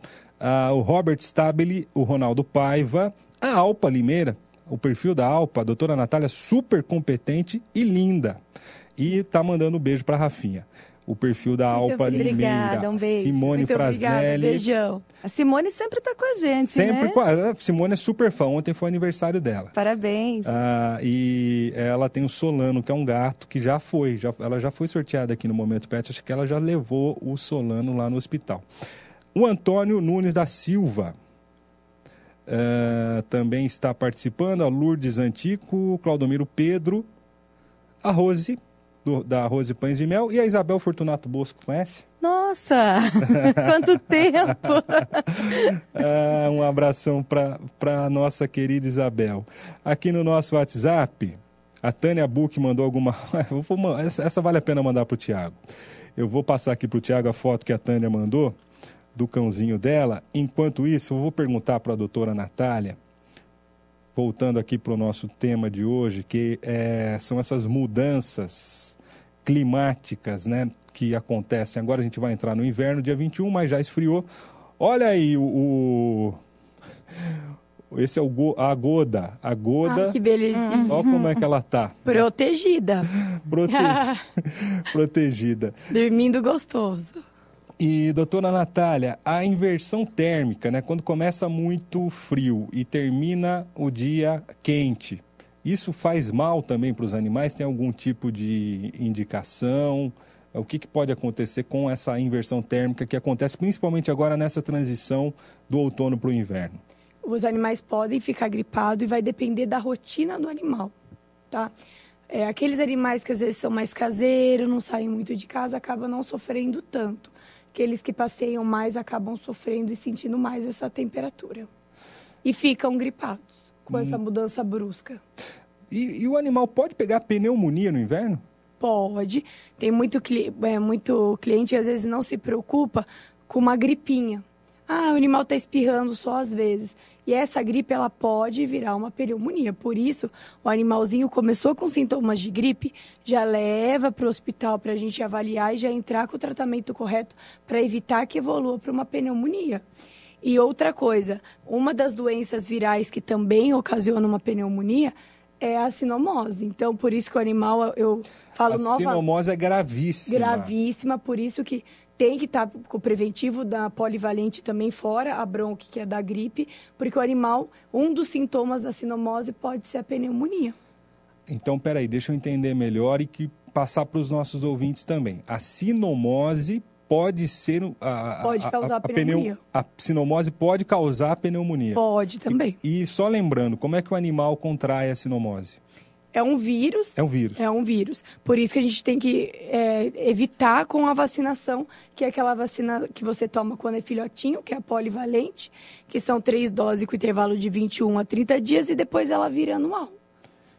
o Robert Stabile, o Ronaldo Paiva, a Alpa Limeira, o perfil da Alpa, a doutora Natália, super competente e linda. E tá mandando um beijo para Rafinha. O perfil da Alpa obrigada, Limeira. um beijo. Simone Muito obrigada, Fraselli. beijão. A Simone sempre está com a gente, Sempre né? com a, Simone é super fã. Ontem foi aniversário dela. Parabéns. Ah, e ela tem o Solano, que é um gato que já foi, já, ela já foi sorteada aqui no Momento Pet, acho que ela já levou o Solano lá no hospital. O Antônio Nunes da Silva ah, também está participando, a Lourdes Antico, Claudomiro Pedro, a Rose, do- da Rose Pães de Mel, e a Isabel Fortunato Bosco, conhece? Nossa, quanto tempo! Ah, um abração para a nossa querida Isabel. Aqui no nosso WhatsApp, a Tânia Buck mandou alguma. Essa, essa vale a pena mandar para o Tiago. Eu vou passar aqui para o Tiago a foto que a Tânia mandou do cãozinho dela. Enquanto isso, eu vou perguntar para a doutora Natália, voltando aqui para o nosso tema de hoje, que é, são essas mudanças climáticas né, que acontecem. Agora a gente vai entrar no inverno, dia 21, mas já esfriou. Olha aí o. Esse é o go- a Goda. A Goda. Ah, que belezinha. Olha como é que ela tá. Protegida. Prote- protegida. Dormindo gostoso. E, doutora Natália, a inversão térmica, né? Quando começa muito frio e termina o dia quente, isso faz mal também para os animais? Tem algum tipo de indicação? O que, que pode acontecer com essa inversão térmica que acontece principalmente agora nessa transição do outono para o inverno? Os animais podem ficar gripados e vai depender da rotina do animal, tá? É, aqueles animais que às vezes são mais caseiros, não saem muito de casa, acabam não sofrendo tanto. Aqueles que passeiam mais acabam sofrendo e sentindo mais essa temperatura. E ficam gripados com essa mudança brusca. E, e o animal pode pegar pneumonia no inverno? Pode. Tem muito, é, muito cliente às vezes não se preocupa com uma gripinha. Ah, o animal está espirrando só às vezes. E essa gripe ela pode virar uma pneumonia. Por isso, o animalzinho começou com sintomas de gripe, já leva para o hospital para a gente avaliar e já entrar com o tratamento correto para evitar que evolua para uma pneumonia. E outra coisa, uma das doenças virais que também ocasiona uma pneumonia é a sinomose. Então, por isso que o animal, eu falo a nova, sinomose é gravíssima. gravíssima, por isso que tem que estar com o preventivo da polivalente também fora, a bronque, que é da gripe, porque o animal, um dos sintomas da sinomose pode ser a pneumonia. Então, peraí, deixa eu entender melhor e que passar para os nossos ouvintes também. A sinomose pode ser... A, a- Pode a- causar a, pneu- pneumonia. A sinomose pode causar pneumonia. Pode também. E, e só lembrando, como é que o animal contrai a sinomose? É um vírus É um vírus. É um vírus. Por isso que a gente tem que é, evitar com a vacinação, que é aquela vacina que você toma quando é filhotinho, que é a polivalente, que são três doses com intervalo de 21 a 30 dias e depois ela vira anual.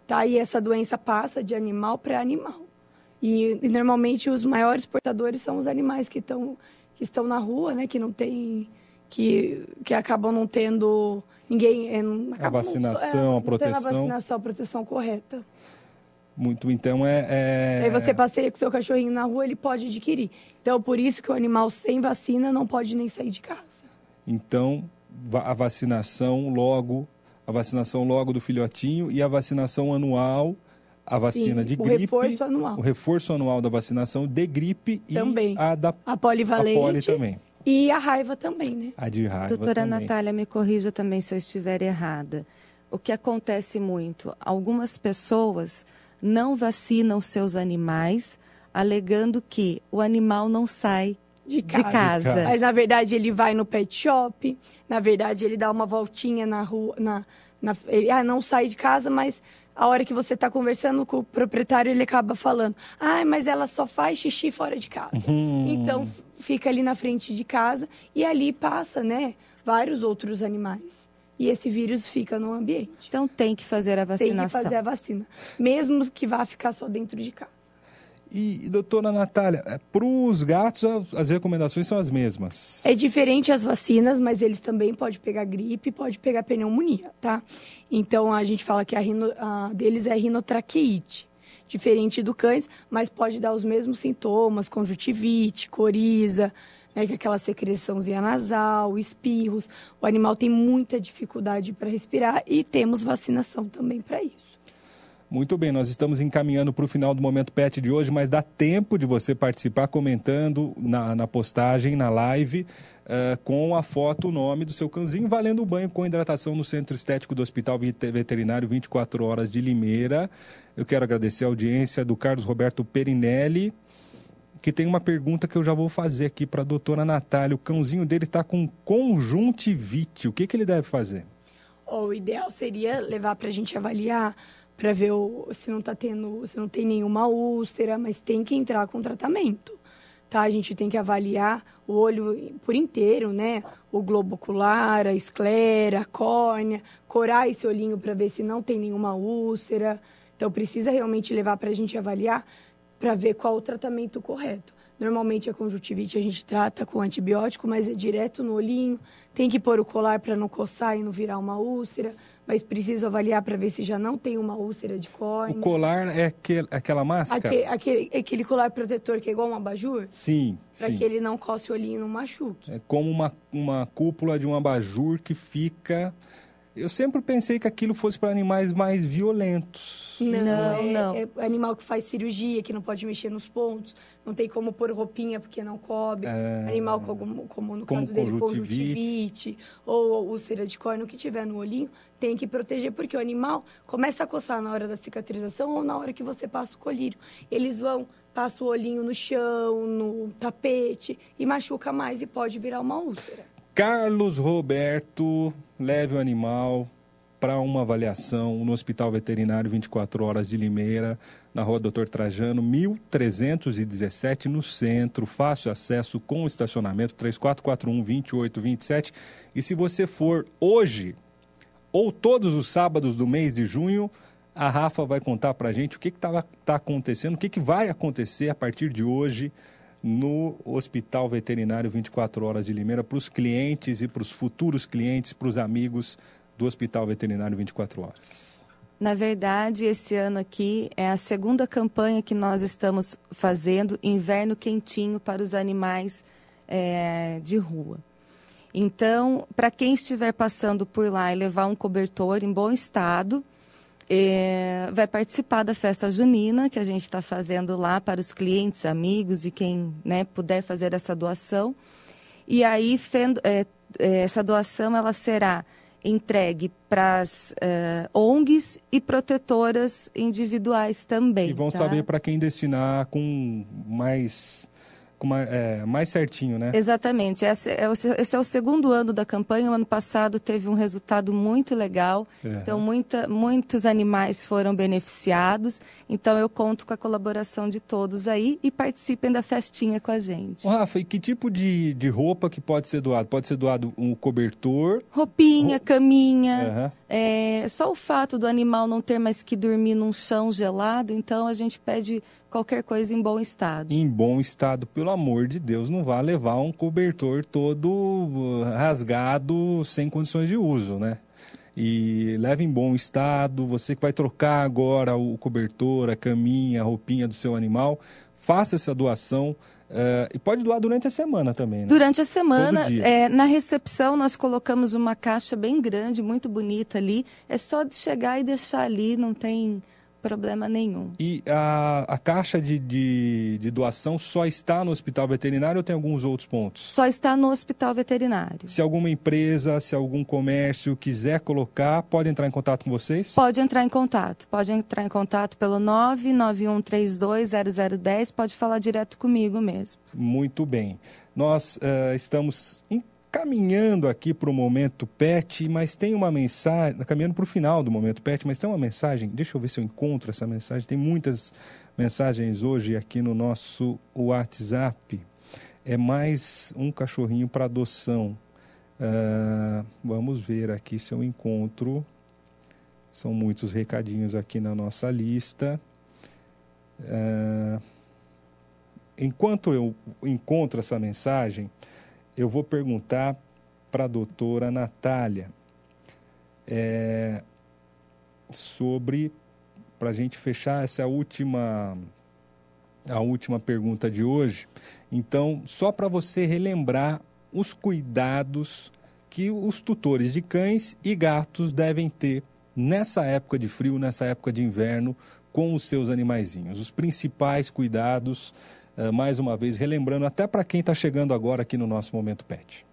Tá? E essa doença passa de animal para animal. E, e normalmente os maiores portadores são os animais que, tão, que estão na rua, né? Que não tem. Que, que acabam não tendo. Ninguém. é, não- vacinação, a não tendo proteção. a vacinação, a proteção correta. Muito, então é... é... Aí você passeia com seu cachorrinho na rua, ele pode adquirir. Então, por isso que o animal sem vacina não pode nem sair de casa. Então, a vacinação logo, a vacinação logo do filhotinho e a vacinação anual, a vacina Sim, de o gripe. reforço anual. O reforço anual da vacinação de gripe Também. e a da A a polivalente poli também. e a raiva também, né? A de raiva Doutora também. Natália, me corrija também se eu estiver errada. O que acontece muito, algumas pessoas não vacinam seus animais, alegando que o animal não sai De de casa. casa. casa. Mas na verdade ele vai no pet shop, na verdade ele dá uma voltinha na rua, na, na- ele ah, não sai de casa, mas a hora que você está conversando com o proprietário, ele acaba falando: "Ah, mas ela só faz xixi fora de casa". Hum. Então fica ali na frente de casa e ali passa, né, vários outros animais. E esse vírus fica no ambiente. Então tem que fazer a Tem que vacinação. fazer a vacina, mesmo que vá ficar só dentro de casa. E, doutora Natália, para os gatos as- as recomendações são as mesmas. É diferente as vacinas, mas eles também podem pegar gripe, pode pegar pneumonia, tá? Então a gente fala que a, rino, a deles é rinotraqueite, diferente do cães, mas pode dar os mesmos sintomas, conjuntivite, coriza, né, que é aquela secreçãozinha nasal, espirros. O animal tem muita dificuldade para respirar e temos vacinação também para isso. Muito bem, nós estamos encaminhando para o final do Momento Pet de hoje, mas dá tempo de você participar comentando na, na postagem, na live, uh, com a foto, o nome do seu cãozinho, valendo o banho com hidratação no Centro Estético do Hospital Veterinário 24 Horas de Limeira. Eu quero agradecer a audiência do Carlos Roberto Perinelli, que tem uma pergunta que eu já vou fazer aqui para a doutora Natália. O cãozinho dele está com conjuntivite. O que, que ele deve fazer? Oh, o ideal seria levar para a gente avaliar para ver o, se não tá tendo, se não tem nenhuma úlcera, mas tem que entrar com tratamento. Tá? A gente tem que avaliar o olho por inteiro, né? O globo ocular, a esclera, a córnea, corar esse olhinho para ver se não tem nenhuma úlcera. Então precisa realmente levar para a gente avaliar para ver qual o tratamento correto. Normalmente a conjuntivite a gente trata com antibiótico, mas é direto no olhinho. Tem que pôr o colar para não coçar e não virar uma úlcera mas preciso avaliar para ver se já não tem uma úlcera de córnea. O colar é aquele, aquela máscara? Aquele, aquele, aquele, colar protetor que é igual um abajur? Sim, Para que ele não coce o olhinho e não machuque. É como uma, uma cúpula de um abajur que fica eu sempre pensei que aquilo fosse para animais mais violentos. Não, não, é, não. É animal que faz cirurgia, que não pode mexer nos pontos, não tem como pôr roupinha porque não cobre. É... Animal como, como no como caso dele, conjuntivite ou úlcera de córnea, o que tiver no olhinho, tem que proteger, porque o animal começa a coçar na hora da cicatrização ou na hora que você passa o colírio. Eles vão, passa o olhinho no chão, no tapete e machuca mais e pode virar uma úlcera. Carlos Roberto, leve o animal para uma avaliação no Hospital Veterinário 24 Horas de Limeira, na rua Doutor Trajano, 1317, no centro. Fácil acesso com estacionamento, 3441-2827. E se você for hoje ou todos os sábados do mês de junho, a Rafa vai contar para gente o que está tá acontecendo, o que, que vai acontecer a partir de hoje no Hospital Veterinário 24 Horas de Limeira para os clientes e para os futuros clientes, para os amigos do Hospital Veterinário 24 Horas? Na verdade, esse ano aqui é a segunda campanha que nós estamos fazendo, Inverno Quentinho para os animais é, de rua. Então, para quem estiver passando por lá e levar um cobertor em bom estado, é, vai participar da festa junina que a gente está fazendo lá para os clientes, amigos e quem né, puder fazer essa doação. E aí fendo, é, é, essa doação ela será entregue para as é, ONGs e protetoras individuais também. E vão tá? saber para quem destinar com mais uma, é, mais certinho, né? Exatamente. Esse é, o, esse é, o, segundo ano da campanha. O ano passado teve um resultado muito legal. Então, muita, muitos animais foram beneficiados. Então, eu conto com a colaboração de todos aí e participem da festinha com a gente. Ô, Rafa, e que tipo de, de roupa que pode ser doado? Pode ser doado um cobertor? Roupinha, caminha. Uhum. É, só o fato do animal não ter mais que dormir num chão gelado, então a gente pede qualquer coisa em bom estado. Em bom estado, pelo amor de Deus, não vá levar um cobertor todo uh, rasgado, sem condições de uso, né? E leve em bom estado, você que vai trocar agora o cobertor, a caminha, a roupinha do seu animal, faça essa doação Uh, e pode doar durante a semana também, né? Durante a semana, é, na recepção nós colocamos uma caixa bem grande, muito bonita ali. É só de chegar e deixar ali, não tem problema nenhum. E a, a caixa de, de, de, doação só está no hospital veterinário ou tem alguns outros pontos? Só está no hospital veterinário. Se alguma empresa, se algum comércio quiser colocar, pode entrar em contato com vocês? Pode entrar em contato. Pode entrar em contato pelo 991320010, pode falar direto comigo mesmo. Muito bem. Nós uh, estamos em caminhando aqui para o momento pet, mas tem uma mensagem, caminhando para o final do momento pet, mas tem uma mensagem, deixa eu ver se eu encontro essa mensagem, tem muitas mensagens hoje aqui no nosso WhatsApp. É mais um cachorrinho para adoção. Uh, vamos ver aqui se eu encontro. São muitos recadinhos aqui na nossa lista. Uh, enquanto eu encontro essa mensagem, eu vou perguntar para a doutora Natália é, sobre, para a gente fechar essa última, a última pergunta de hoje. Então, só para você relembrar os cuidados que os tutores de cães e gatos devem ter nessa época de frio, nessa época de inverno, com os seus animaizinhos. Os principais cuidados, mais uma vez, relembrando até para quem está chegando agora aqui no nosso Momento Pet.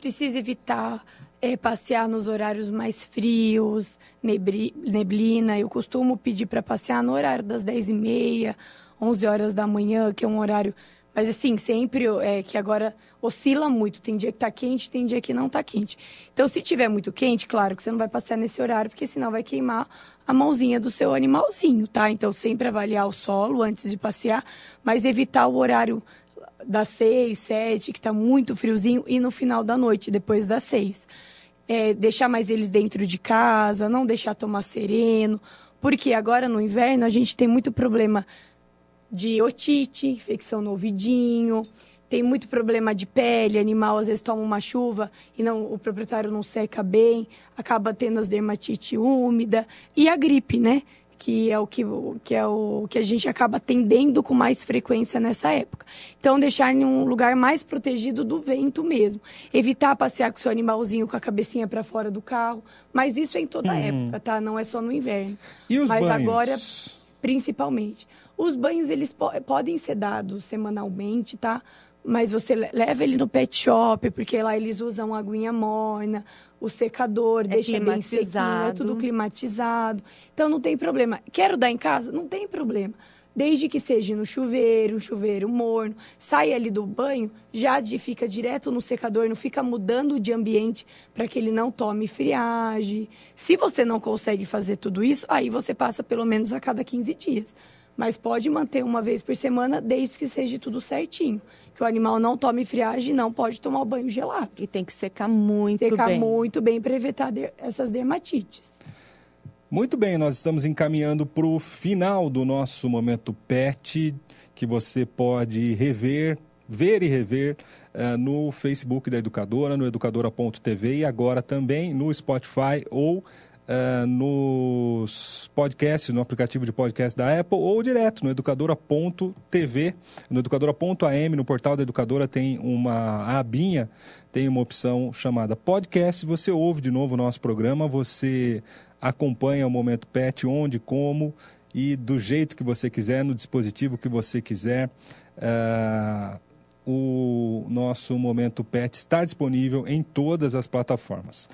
Precisa evitar é, passear nos horários mais frios, neblina. Eu costumo pedir para passear no horário das 10h30, 11 horas da manhã, que é um horário. Mas assim, sempre é que agora oscila muito. Tem dia que está quente, tem dia que não está quente. Então, se tiver muito quente, claro que você não vai passear nesse horário, porque senão vai queimar a mãozinha do seu animalzinho, tá? Então, sempre avaliar o solo antes de passear, mas evitar o horário das seis, sete, que está muito friozinho, e no final da noite, depois das seis. É, deixar mais eles dentro de casa, não deixar tomar sereno, porque agora no inverno a gente tem muito problema de otite, infecção no ouvidinho, tem muito problema de pele, animal às vezes toma uma chuva e não, o proprietário não seca bem, acaba tendo as dermatite úmida e a gripe, né? Que é o que, que é o que a gente acaba tendendo com mais frequência nessa época. Então, deixar em um lugar mais protegido do vento mesmo. Evitar passear com seu animalzinho com a cabecinha para fora do carro. Mas isso é em toda uhum. época, tá? Não é só no inverno. E os Mas banhos? agora, principalmente. Os banhos, eles po podem ser dados semanalmente, tá? Mas você leva ele no pet shop, porque lá eles usam aguinha morna, o secador, é deixa bem sequinho, é tudo climatizado. Então não tem problema. Quero dar em casa? Não tem problema. Desde que seja no chuveiro, um chuveiro morno, sai ali do banho, já fica direto no secador, não fica mudando de ambiente para que ele não tome friagem. Se você não consegue fazer tudo isso, aí você passa pelo menos a cada 15 dias. Mas pode manter uma vez por semana, desde que seja tudo certinho que o animal não tome friagem, não pode tomar o banho gelado. E tem que secar muito secar bem. Secar muito bem para evitar essas dermatites. Muito bem, nós estamos encaminhando para o final do nosso momento PET, que você pode rever, ver e rever uh, no Facebook da Educadora, no educadora.tv e agora também no Spotify ou uh, nos podcasts, no aplicativo de podcast da Apple ou direto no educadora.tv, no educadora.am, no portal da Educadora tem uma abinha, tem uma opção chamada podcast. Você ouve de novo o nosso programa, você acompanha o Momento Pet onde, como e do jeito que você quiser, no dispositivo que você quiser. Uh, o nosso Momento Pet está disponível em todas as plataformas.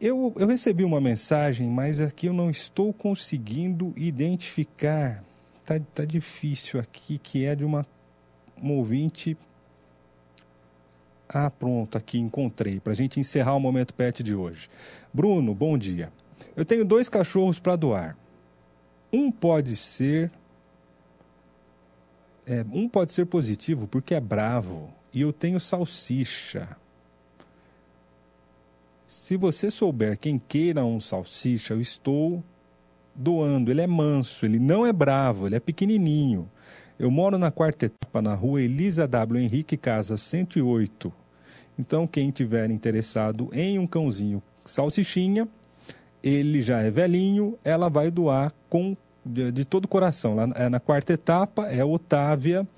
Eu, eu recebi uma mensagem, mas aqui eu não estou conseguindo identificar. Tá, tá difícil aqui, que é de uma, uma ouvinte. Ah, pronto, aqui encontrei, para a gente encerrar o Momento Pet de hoje. Bruno, bom dia. Eu tenho dois cachorros para doar. Um pode ser. É, um pode ser positivo porque é bravo. E eu tenho salsicha. Se você souber quem queira um salsicha, eu estou doando. Ele é manso, ele não é bravo, ele é pequenininho. Eu moro na quarta etapa, na rua Elisa W. Henrique, casa 108. Então, quem tiver interessado em um cãozinho salsichinha, ele já é velhinho, ela vai doar com de, de todo o coração. Lá é na quarta etapa, é Otávia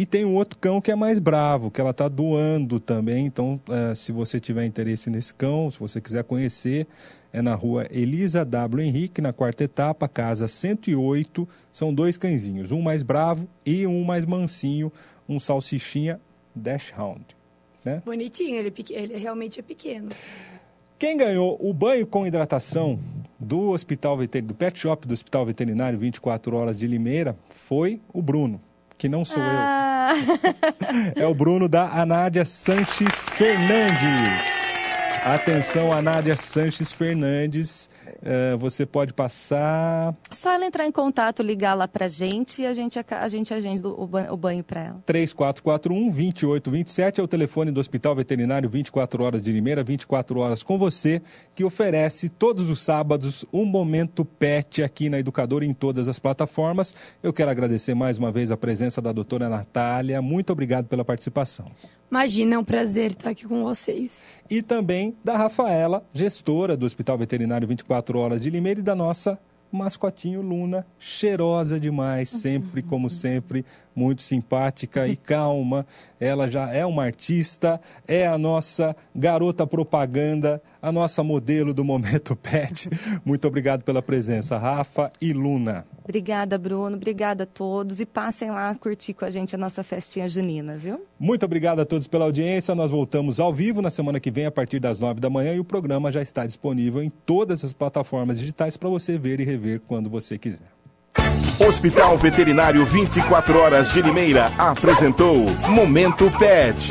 e tem um outro cão que é mais bravo, que ela está doando também. Então, uh, se você tiver interesse nesse cão, se você quiser conhecer, é na rua Elisa W. Henrique, na quarta etapa, casa 108. São dois cãezinhos, um mais bravo e um mais mansinho, um salsichinha Dash Hound. Né? Bonitinho, ele, é ele realmente é pequeno. Quem ganhou o banho com hidratação do Hospital Veterinário, do Pet Shop do Hospital Veterinário 24 Horas de Limeira foi o Bruno que não sou ah. eu. é o Bruno da Anádia Sanches Fernandes. Atenção, Anádia Sanches Fernandes. Uh, você pode passar. Só ela entrar em contato, ligar lá pra gente e a gente, a gente agenda o, o banho para ela. 3441-2827 é o telefone do Hospital Veterinário 24 Horas de Limeira, 24 horas com você, que oferece todos os sábados um momento pet aqui na Educadora em todas as plataformas. Eu quero agradecer mais uma vez a presença da doutora Natália. Muito obrigado pela participação. Imagina, é um prazer estar aqui com vocês. E também da Rafaela, gestora do Hospital Veterinário 24 Horas de Limeira e da nossa mascotinho Luna, cheirosa demais, sempre como sempre, muito simpática e calma. Ela já é uma artista, é a nossa garota propaganda, a nossa modelo do Momento Pet. Muito obrigado pela presença, Rafa e Luna. Obrigada, Bruno. Obrigada a todos. E passem lá curtir com a gente a nossa festinha junina, viu? Muito obrigado a todos pela audiência. Nós voltamos ao vivo na semana que vem, a partir das nove da manhã, e o programa já está disponível em todas as plataformas digitais para você ver e rever quando você quiser. Hospital Veterinário 24 Horas de Limeira apresentou Momento Pet.